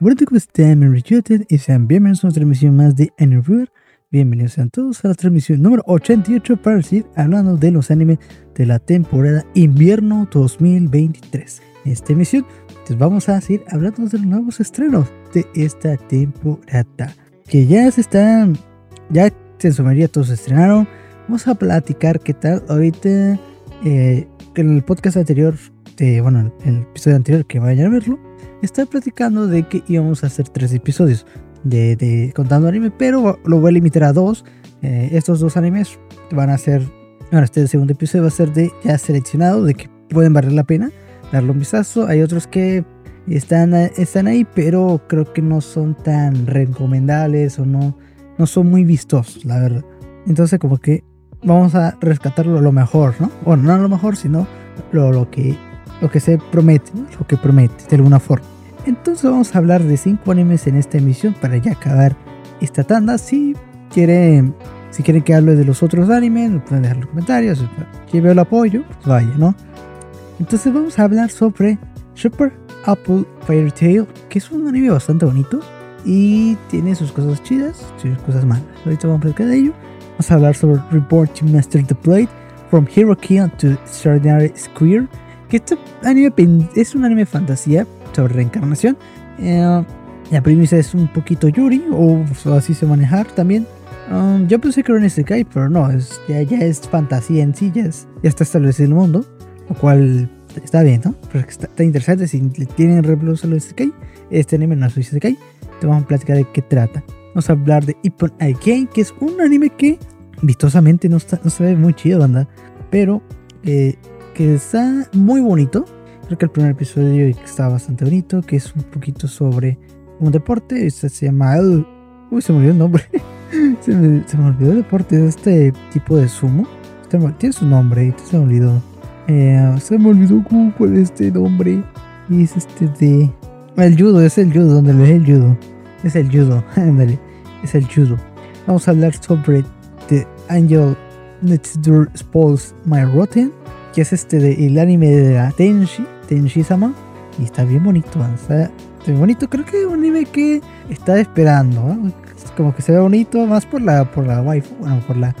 Bueno, ¿cómo están, United? Y sean bienvenidos a una transmisión más de Anime River. Bienvenidos a todos a la transmisión número 88 para seguir hablando de los animes de la temporada invierno 2023. En esta emisión, pues vamos a seguir hablando de los nuevos estrenos de esta temporada. Que ya se están, ya se sumaría todos se estrenaron. Vamos a platicar qué tal ahorita. Eh, en el podcast anterior, de, bueno, el episodio anterior que vayan a verlo estaba platicando de que íbamos a hacer tres episodios de, contando anime, pero lo voy a limitar a dos. Eh, estos dos animes van a ser, bueno, este segundo episodio va a ser de ya seleccionado, de que pueden valer la pena darle un vistazo. Hay otros que están, están ahí, pero creo que no son tan recomendables o no, no son muy vistosos, la verdad. Entonces como que vamos a rescatarlo lo mejor, ¿no? Bueno, no lo mejor, sino lo, lo que lo que se promete, lo que promete de alguna forma. Entonces vamos a hablar de 5 animes en esta emisión para ya acabar esta tanda. Si quieren, si quieren que hable de los otros animes, pueden dejar los comentarios. Si veo el apoyo, pues vaya, ¿no? Entonces vamos a hablar sobre Super Apple Fairy Tail, que es un anime bastante bonito y tiene sus cosas chidas, sus cosas malas. Ahorita vamos a hablar de ello. Vamos a hablar sobre Report to Master the Blade, From Hero Kill to Extraordinary Square que este anime es un anime fantasía sobre reencarnación. Eh, la premisa es un poquito Yuri, o así se manejar también. Um, yo pensé que era un Isekai, pero no, es, ya, ya es fantasía en sí, ya, está establecido el mundo, lo cual está bien, ¿no? Pero está, interesante, si tienen reemplazo a los Isekai, este anime no es un Isekai, te vamos a platicar de qué trata. Vamos a hablar de Ippon Again, que es un anime que vistosamente no, está, no se ve muy chido, banda, pero eh, que está muy bonito. Creo que el primer episodio está bastante bonito, que es un poquito sobre un deporte. Este se llama... Uy, se me olvidó el nombre. se, me, olvidó el deporte de este tipo de sumo. Este tiene su nombre, se me olvidó. Eh, se me olvidó cómo fue este nombre. Y es este de... El judo, es el judo, donde le el judo. Es el judo, es el judo. Vamos a hablar sobre The Angel Next Door Spoils My Rotten que es este de, el anime de la Tenshi, Tenshi-sama, y está bien bonito, está, bien bonito, creo que es un anime que está esperando, como que se ve bonito, más por la, por la waifu, bueno, por la,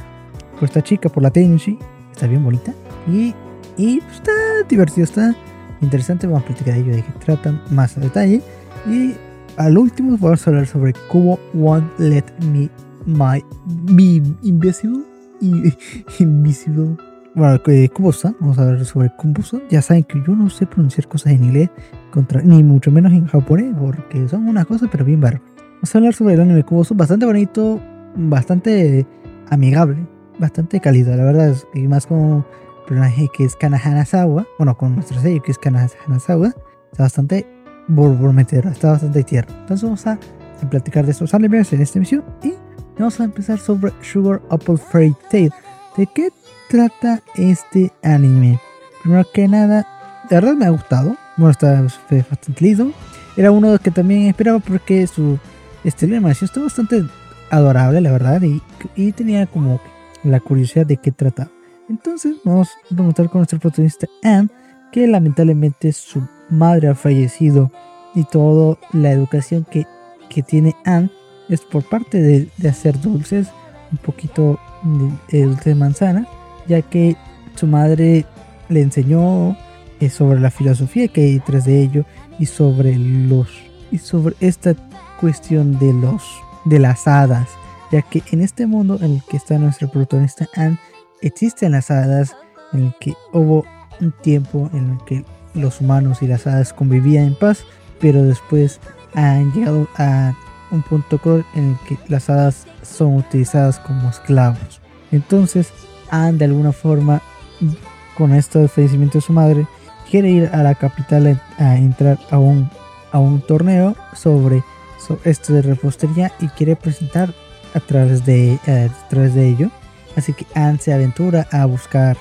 por esta chica, por la Tenshi, está bien bonita, y, y pues, está divertido, está interesante, vamos a platicar de ello, de qué tratan más a detalle, y al último vamos a hablar sobre Kubo Won't Let Me My Be Invisible, Invisible bueno, Kubo-san, vamos a hablar sobre Kubo-san. Ya saben que yo no sé pronunciar cosas en inglés, contra, ni mucho menos en japonés, porque son una cosa, pero bien bárbaro. Vamos a hablar sobre el anime Kubo-san, bastante bonito, bastante amigable, bastante cálido, la verdad. Y más con personaje que es Kana Hanazawa, bueno, con nuestro sello que es Kana Hanazawa, está bastante borbometero, está bastante tierno. Entonces vamos a, platicar de estos animes en esta emisión y vamos a empezar sobre Sugar Apple Fairy Tail. ¿De qué trata este anime? Primero que nada, de verdad me ha gustado. Bueno, está bastante lindo. Era uno que también esperaba porque su estilo de animación está bastante adorable, la verdad. Y, tenía como la curiosidad de qué trata. Entonces vamos a preguntar con nuestro protagonista Anne, que lamentablemente su madre ha fallecido y toda la educación que, que tiene Anne es por parte de, hacer dulces, un poquito de dulce de manzana ya que su madre le enseñó eh, sobre la filosofía que hay detrás de ello y sobre los y sobre esta cuestión de los de las hadas, ya que en este mundo en el que está nuestro protagonista Anne existen las hadas, en el que hubo un tiempo en el que los humanos y las hadas convivían en paz, pero después han llegado a un punto en el que las hadas son utilizadas como esclavos. Entonces, Anne de alguna forma con esto del fallecimiento de su madre quiere ir a la capital a, entrar a un, a un torneo sobre, esto de repostería y quiere presentar a través de, a través de ello. Así que Anne se aventura a buscar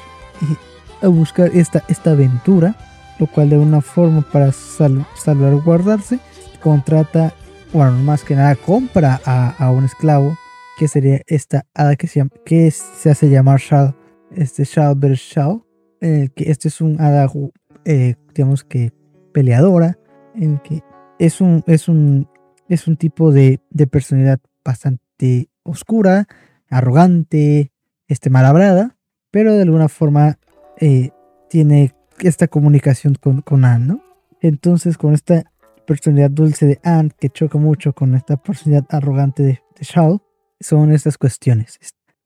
a buscar esta, esta aventura, lo cual de una forma para sal, salvaguardarse contrata, bueno, más que nada compra a, a un esclavo que sería esta hada que se, que se hace llamar Shao, este Shao Shao, en el que este es un hada, eh, digamos que peleadora, en el que es un, es un, es un tipo de, de personalidad bastante oscura, arrogante, este, malabrada, pero de alguna forma eh, tiene esta comunicación con, con Anne, ¿no? Entonces, con esta personalidad dulce de Anne que choca mucho con esta personalidad arrogante de, de Shao, son estas cuestiones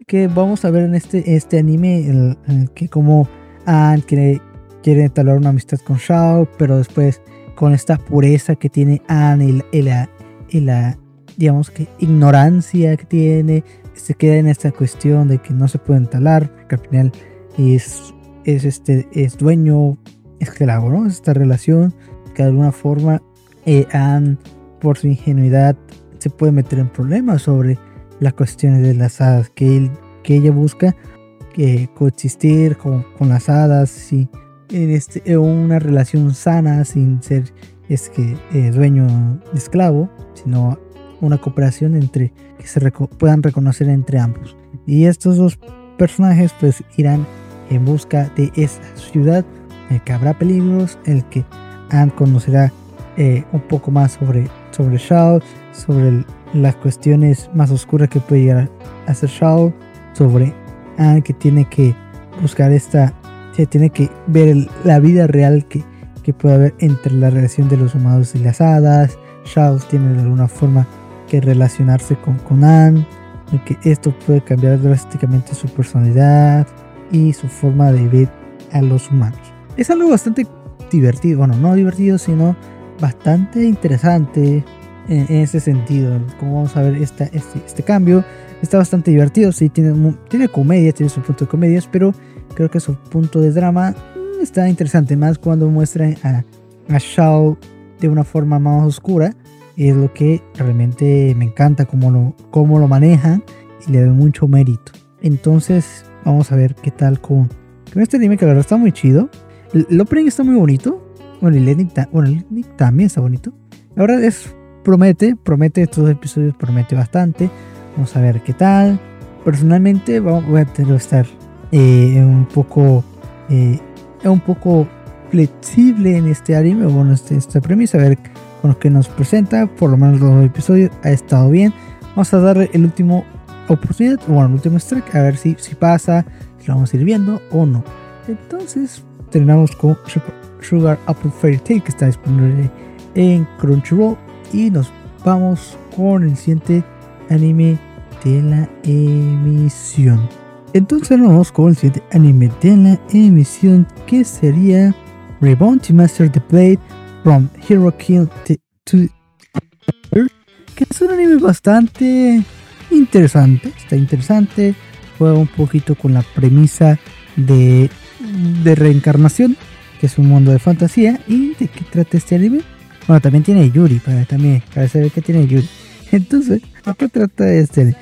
que vamos a ver en este, este anime, en el, que como Anne quiere, quiere entablar una amistad con Shao, pero después con esta pureza que tiene Anne y la, y la, digamos que ignorancia que tiene, se queda en esta cuestión de que no se puede entalar, porque al final es, es, este, es dueño esclavo, ¿no? Esta relación que de alguna forma eh, Anne, por su ingenuidad, se puede meter en problemas sobre las cuestiones de las hadas, que, él, que ella busca que coexistir con, las hadas y en, este, una relación sana sin ser es que eh, dueño esclavo, sino una cooperación entre que se puedan reconocer entre ambos. Y estos dos personajes pues irán en busca de esa ciudad en el que habrá peligros, el que Anne conocerá eh, un poco más sobre, sobre Shao, sobre las cuestiones más oscuras que puede llegar a hacer Shao, sobre Anne que tiene que buscar esta, se tiene que ver la vida real que, que puede haber entre la relación de los humanos y las hadas. Shao tiene de alguna forma que relacionarse con, con Anne, y que esto puede cambiar drásticamente su personalidad y su forma de ver a los humanos. Es algo bastante divertido, bueno, no divertido, sino bastante interesante en, ese sentido. Como vamos a ver esta, este, este, cambio, está bastante divertido, sí, tiene, tiene comedia, tiene su punto de comedias, pero creo que su punto de drama mm, está interesante, más cuando muestran a, a Shao de una forma más oscura. Es lo que realmente me encanta, cómo lo, cómo lo manejan y le doy mucho mérito. Entonces, vamos a ver qué tal con, con este anime que la verdad está muy chido. El, opening está muy bonito. Bueno, el ending, bueno, el también está bonito. Verdad es, promete, promete, estos episodios promete bastante. Vamos a ver qué tal. Personalmente voy a tener que estar eh, un poco eh, un poco flexible en este anime, bueno, este, esta premisa, a ver con lo que nos presenta, por lo menos los episodios ha estado bien. Vamos a darle el último oportunidad, bueno, el último strike, a ver si, si pasa, si lo vamos a ir viendo o no. Entonces, terminamos con Sugar Apple Fairy Tail que está disponible en Crunchyroll y nos vamos con el siguiente anime de la emisión. Entonces nos vamos con el siguiente anime de la emisión que sería Reborn to Master the Blade from Hero Kill to que es un anime bastante interesante, está interesante, juega un poquito con la premisa de de reencarnación, que es un mundo de fantasía. ¿Y de qué trata este anime? Bueno, también tiene Yuri, para, también, para saber que tiene Yuri. Entonces, ¿de qué trata este?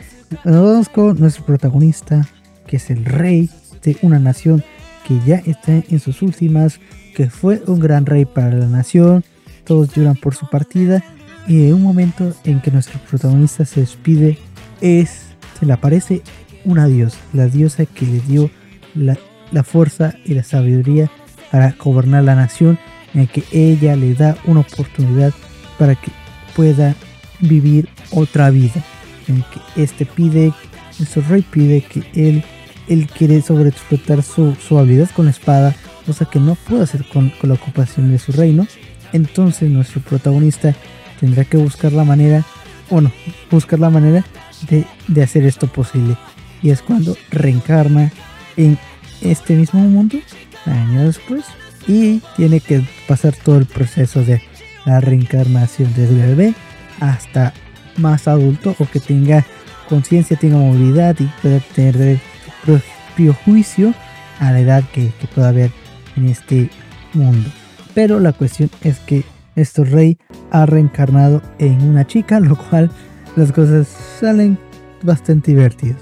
Nos vamos con nuestro protagonista, que es el rey de una nación que ya está en sus últimas, que fue un gran rey para la nación, todos lloran por su partida, y en un momento en que nuestro protagonista se despide, es, se le aparece una diosa, la diosa que le dio la la fuerza y la sabiduría para gobernar la nación, en que ella le da una oportunidad para que pueda vivir otra vida, en que este pide, nuestro rey pide que él, él quiere sobreexplotar su, su habilidad con la espada, cosa que no puede hacer con, con la ocupación de su reino, entonces nuestro protagonista tendrá que buscar la manera, bueno, buscar la manera de, de hacer esto posible. Y es cuando reencarna en este mismo mundo años después y tiene que pasar todo el proceso de la reencarnación desde bebé hasta más adulto o que tenga conciencia, tenga movilidad y pueda tener propio juicio a la edad que, pueda haber en este mundo. Pero la cuestión es que este rey ha reencarnado en una chica, lo cual las cosas salen bastante divertidas,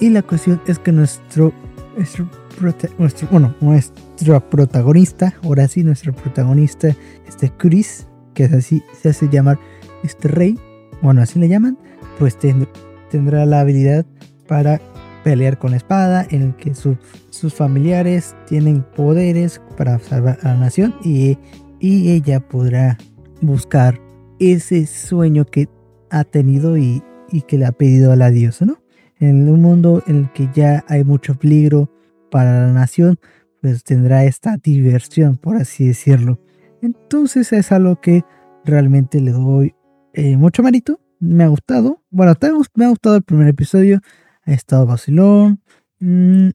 Y la cuestión es que nuestro, nuestro nuestro, bueno, nuestro protagonista, ahora sí, nuestro protagonista, este Chris, que así, se hace llamar este rey, bueno, así le llaman, pues tendrá la habilidad para pelear con la espada, en el que sus familiares tienen poderes para salvar a la nación y, y ella podrá buscar ese sueño que ha tenido y, y que le ha pedido a la diosa, ¿no? En un mundo en el que ya hay mucho peligro para la nación, pues tendrá esta diversión, por así decirlo. Entonces es algo que realmente le doy eh, mucho mérito. Me ha gustado. Bueno, me ha gustado el primer episodio. Ha estado vacilón. Mm,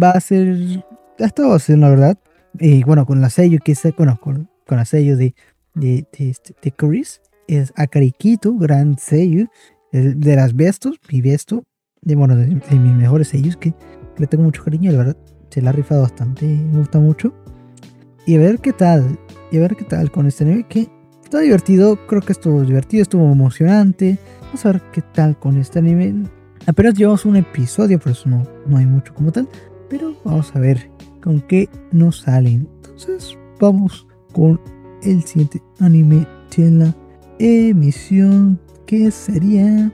va a ser. Ha estado vacilón, la verdad. Y bueno, con la sello que es. Bueno, con, con la sello de, de, de, este, de Chris. Es Akariquito, gran sello. De las bestos, mi besto. De, bueno, de, mis mejores sellos que le tengo mucho cariño, la verdad. Se la ha rifado bastante. Me gusta mucho. Y a ver qué tal. Y a ver qué tal con este anime que está divertido. Creo que estuvo divertido, estuvo emocionante. Vamos a ver qué tal con este anime. Apenas llevamos un episodio, por eso no, no hay mucho como tal. Pero vamos a ver con qué nos salen. Entonces, vamos con el siguiente anime de la emisión que sería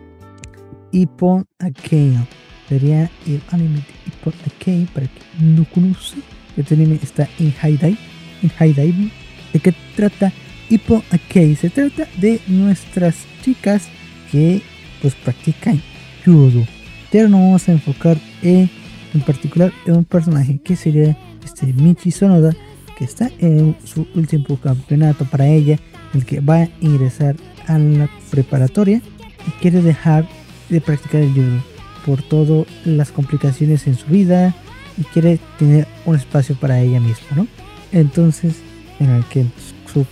Ippon Akeno. Sería el anime de Akeno para que no conoce. Este anime está en High Dive. En High Dive. ¿De qué trata Hippo Akei? Se trata de nuestras chicas que pues practican judo. Pero nos vamos a enfocar en, en particular en un personaje que sería este Michi Sonoda que está en su último campeonato para ella, el que va a ingresar a la preparatoria y quiere dejar de practicar el judo por todas las complicaciones en su vida y quiere tener un espacio para ella misma, ¿no? Entonces en el que su,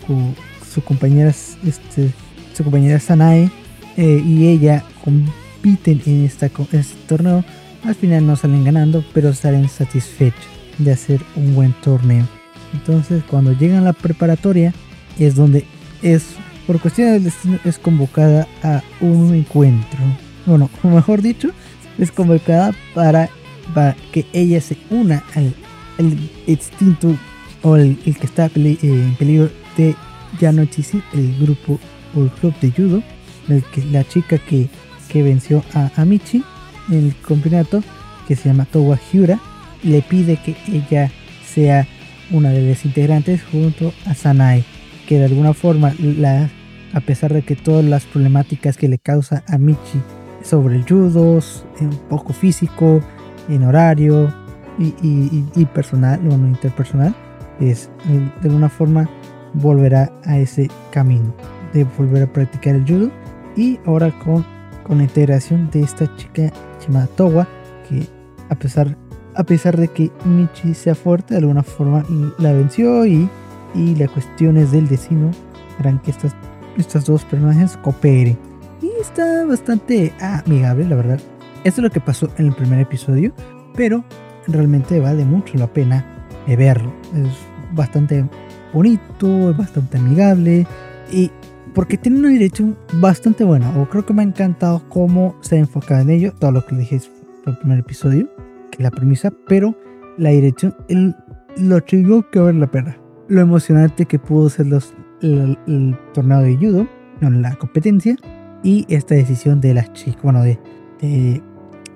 su compañera, este, su compañera Sanae eh, y ella compiten en, esta, este torneo. Al final no salen ganando, pero salen satisfechos de hacer un buen torneo. Entonces, cuando llegan a la preparatoria, es donde es, por cuestión del destino, es convocada a un encuentro. Bueno, mejor dicho, es convocada para, para que ella se una al, al extinto o el, que está eh, en peligro de ya no existe el grupo o el club de judo, el que, la chica que, que venció a Amichi en el campeonato, que se llama Towa le pide que ella sea una de las integrantes junto a Sanae, que de alguna forma, la, a pesar de que todas las problemáticas que le causa a Michi sobre el judo, un poco físico, en horario y, y, y personal, bueno, interpersonal, es de alguna forma volverá a ese camino de volver a practicar el judo. Y ahora con, con la integración de esta chica llamada Towa que a pesar a pesar de que Michi sea fuerte de alguna forma la venció y, y las cuestiones del destino harán que estas, estas dos personajes cooperen y está bastante amigable la verdad esto es lo que pasó en el primer episodio pero realmente vale mucho la pena verlo es bastante bonito, es bastante amigable y porque tiene una dirección bastante buena. O creo que me ha encantado cómo se ha enfocado en ello. Todo lo que dije fue el primer episodio, que la premisa, pero la dirección, el, lo chingó que vale la pena. Lo emocionante que pudo ser los, el, torneo de judo, no, la competencia, y esta decisión de las chicas, bueno, de, de,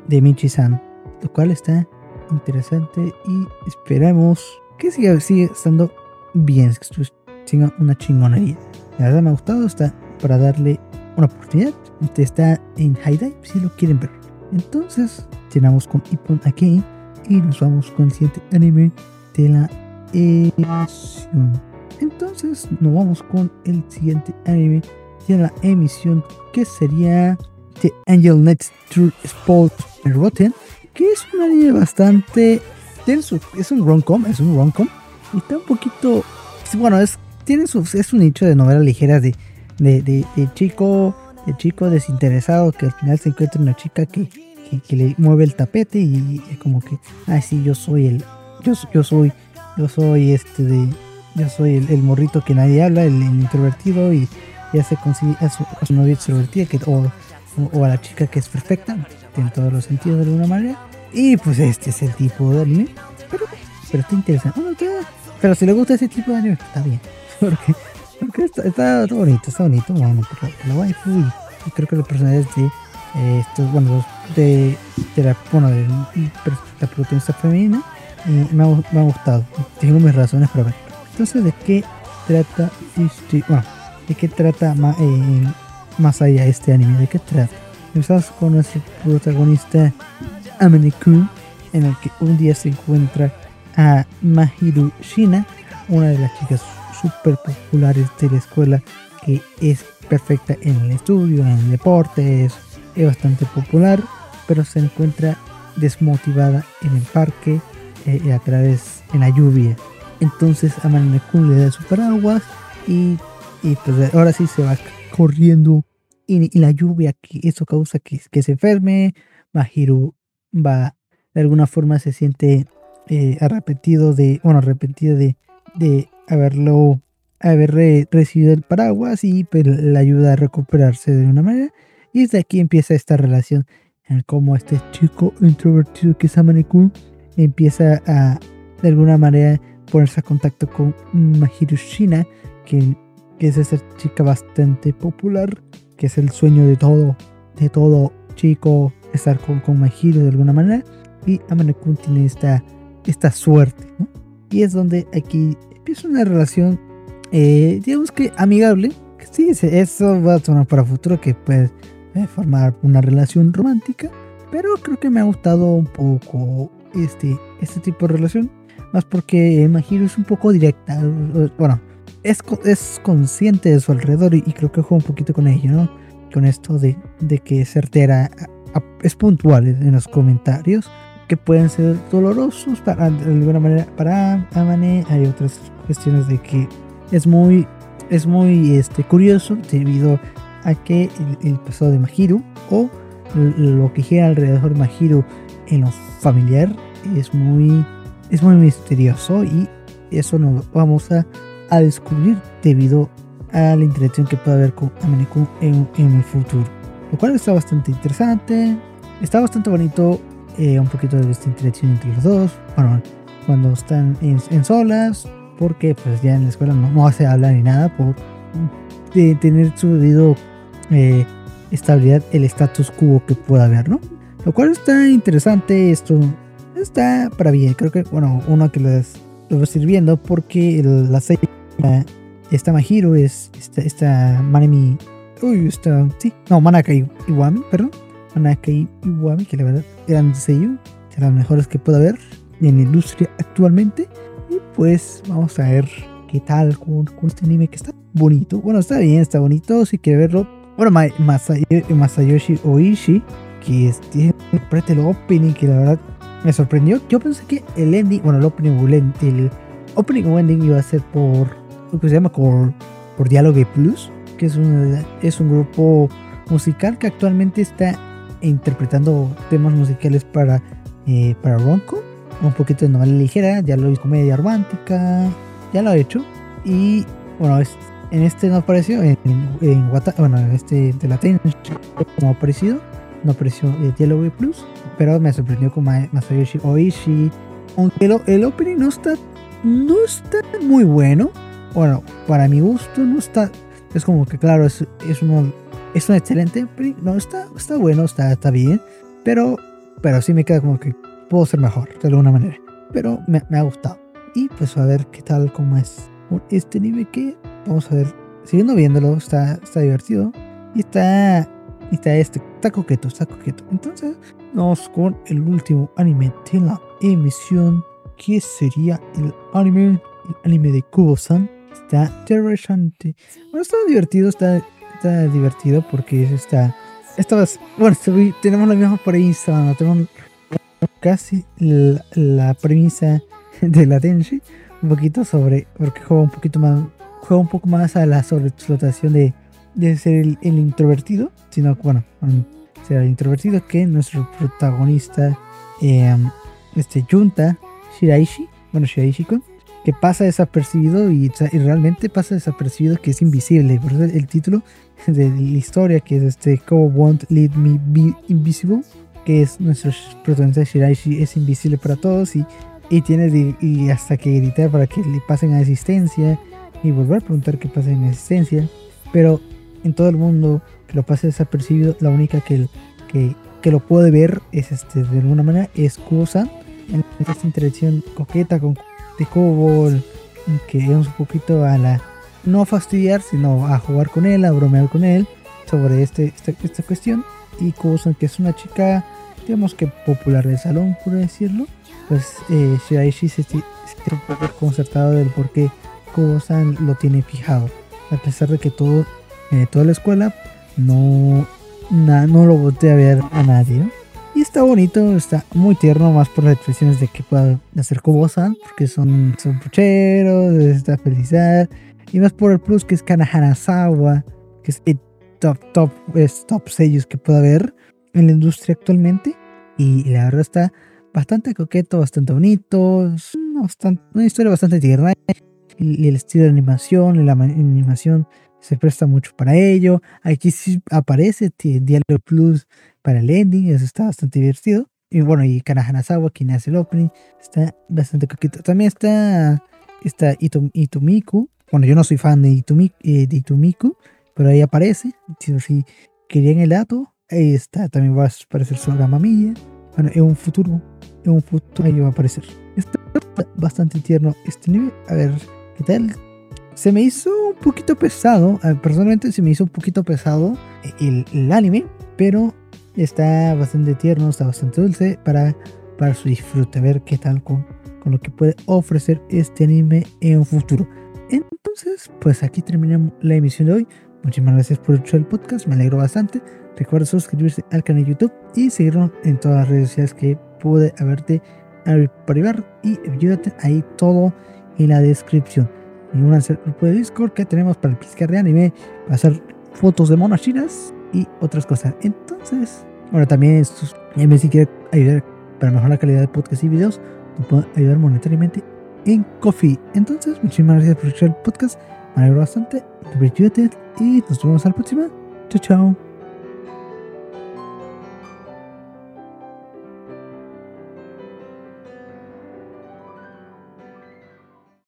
de Michi-san, lo cual está interesante y esperamos que siga, sigue estando bien, que siga una chingonería. La verdad me ha gustado, está para darle una oportunidad. Está en Dive si lo quieren ver. Entonces, llenamos con Ippon aquí y nos vamos con el siguiente anime de la emisión. Entonces, nos vamos con el siguiente anime de la emisión que sería The Angel Next True Sport Rotten, que es un anime bastante es un rom-com, es un rom-com. Y está un poquito. Bueno, es, tiene su, es un nicho de novelas ligeras de, de, de, chico de chico desinteresado que al final se encuentra una chica que, que, le mueve el tapete y, como que, ay, sí, yo soy el. Yo, yo soy. Yo soy este de. Yo soy el, morrito que nadie habla, el, introvertido y ya se consigue a su, novia extrovertida que, o, o, a la chica que es perfecta en todos los sentidos de alguna manera y pues este es el tipo de anime. Pero, pero está interesante. pero si le gusta ese tipo de anime, está bien. Porque, porque está, está, bonito, está bonito. Bueno, por la, waifu y, creo que los personajes de eh, estos, bueno, de, la, bueno, de, la protagonista femenina me, ha, me ha gustado. Tengo mis razones para ver. Entonces, ¿de qué trata este? Bueno, de qué trata eh, más allá este anime, de qué trata. Empezamos con nuestro protagonista Amane Kun, en el que un día se encuentra a Mahiru Shina, una de las chicas super populares de la escuela que es perfecta en el estudio, en el deporte, es, bastante popular, pero se encuentra desmotivada en el parque eh, a través en la lluvia. Entonces a Kun le da su paraguas y, y, pues ahora sí se va corriendo y, la lluvia que eso causa que, se enferme. Mahiru va de alguna forma se siente eh, arrepentido de, bueno, arrepentido de, de haberlo, haber recibido el paraguas y pues, le ayuda a recuperarse de una manera. Y desde aquí empieza esta relación en cómo este chico introvertido que es Amane-kun empieza a, de alguna manera, ponerse a contacto con Mahiru Shina, que, que es esa chica bastante popular, que es el sueño de todo, de todo chico, estar con, con Mahiru de alguna manera. Y Amane-kun tiene esta, esta suerte, Y es donde aquí empieza una relación, eh, digamos que amigable. Sí, eso va a sonar para futuro que puede formar una relación romántica. Pero creo que me ha gustado un poco este, este tipo de relación. Más porque Mahiro es un poco directa. Bueno, es, es consciente de su alrededor y, creo que juega un poquito con ello, ¿no? Con esto de, de que certera es puntual en los comentarios que pueden ser dolorosos para, de alguna manera para Amane. Hay otras cuestiones de que es muy, es muy este, curioso debido a que el, pasado de Mahiru o lo que gira alrededor de Mahiru en lo familiar es muy, es muy misterioso y eso nos vamos a, a descubrir debido a la interacción que puede haber con Amane en, en el futuro. Lo cual está bastante interesante, está bastante bonito eh, un poquito de esta interacción entre los dos. Bueno, cuando están en, solas, porque pues ya en la escuela no, no hace hablar ni nada por de tener su debido eh, estabilidad, el status quo que pueda haber, ¿no? Lo cual está interesante, esto está para bien. Creo que, bueno, uno que les lo va sirviendo porque la serie esta Mahiro es esta, esta Manemi. Uy, está. Sí, no, Manaka Iwami, perdón. Manaka Iwami, que la verdad gran sello, de las mejores que pueda haber en la industria actualmente. Y pues vamos a ver qué tal con, este anime que está bonito. Bueno, está bien, está bonito. Si quiere verlo, bueno, Masayoshi Oishi, que es, tiene el opening, que la verdad me sorprendió. Yo pensé que el ending, bueno, el opening, el opening o ending iba a ser por que se llama por, por Dialogue Plus, que es, es un grupo musical que actualmente está interpretando temas musicales para, eh, para Ronco. Un poquito de novela ligera, ya lo hizo comedia romántica, ya lo ha hecho. Y bueno, es, en este no apareció, en, en, bueno, en este de la no ha aparecido, no apareció el Yellow Plus, pero me sorprendió con Masayoshi Oishi. Aunque el, el opening no está, no está muy bueno, bueno, para mi gusto no está, es como que claro, es, es es un excelente, no, está, está bueno, está, está bien, pero, pero sí me queda como que puedo ser mejor de alguna manera. Pero me, me ha gustado. Y pues a ver qué tal, cómo es este nivel que vamos a ver, siguiendo viéndolo, está, está divertido y está, está, este, está coqueto, está coqueto. Entonces, vamos con el último anime de la emisión, que sería el anime, el anime de Kubo-san. Está interesante. Bueno, está divertido, está está divertido porque está. Esta bueno, tenemos la misma premisa, ¿no? tenemos casi la, premisa de la Tenshi, un poquito sobre, porque juega un poquito más, juega un poco más a la sobreexplotación de, de ser el, introvertido, sino, bueno, ser el introvertido que nuestro protagonista, eh, este Junta Shiraishi, bueno, Shiraishi-kun, que pasa desapercibido y, realmente pasa desapercibido que es invisible. Por eso el título de la historia, que es este Cómo Won't Let Me Be Invisible, que es nuestro protagonista Shiraishi, es invisible para todos y, y tiene y hasta que gritar para que le pasen a asistencia y volver a preguntar que pasa en asistencia. Pero en todo el mundo que lo pase desapercibido, la única que, que, que lo puede ver es este, de alguna manera es Kubo-san en esta interacción coqueta con de Cobol, que es un poquito a la, no fastidiar, sino a jugar con él, a bromear con él sobre este, esta, esta cuestión. Y Kubo-san, que es una chica, digamos que popular del salón, por decirlo, pues eh, Shiraishi se siente un poco concertado del por qué Kubo-san lo tiene fijado. A pesar de que todo, eh, toda la escuela no, no lo voltea a ver a nadie, ¿no? Está bonito, está muy tierno, más por las expresiones de que pueda hacer Kobo-san, porque son, son pucheros, esta felicidad. Y más por el plus que es Kanahanasawa, que es el top, top, es top sellos que pueda haber en la industria actualmente. Y la verdad está bastante coqueto, bastante bonito, es una, bastante, una historia bastante tierna. Y el estilo de animación, y la animación se presta mucho para ello. Aquí sí aparece Diálogo Plus para el ending, eso está bastante divertido. Y bueno, y Kanahanasawa, quien hace el opening, está bastante coqueto. También está, está Itumiku. Bueno, yo no soy fan de, Itumi, eh, Itumiku, pero ahí aparece. Si, si querían el dato, ahí está. También va a aparecer su Milla. Bueno, en un futuro, en un futuro ahí va a aparecer. Está bastante tierno este nivel. A ver, ¿qué tal? Se me hizo poquito pesado. Personalmente se me hizo un poquito pesado el, el anime, pero está bastante tierno, está bastante dulce para, para su disfrute, ver qué tal con, con lo que puede ofrecer este anime en un futuro. Entonces, pues aquí terminamos la emisión de hoy. Muchísimas gracias por escuchar el podcast, me alegro bastante. Recuerda suscribirse al canal de YouTube y seguirnos en todas las redes sociales que pude haberte privar y ayúdate ahí todo en la descripción. Y un grupo de Discord que tenemos para el pescar de anime, para hacer fotos de monas chinas y otras cosas. Entonces, bueno, también si quiere ayudar para mejorar la calidad de podcast y videos, nos puede ayudar monetariamente en Coffee. Entonces, muchísimas gracias por escuchar el podcast. Me alegro bastante. Y nos vemos al próximo. Chao, chao.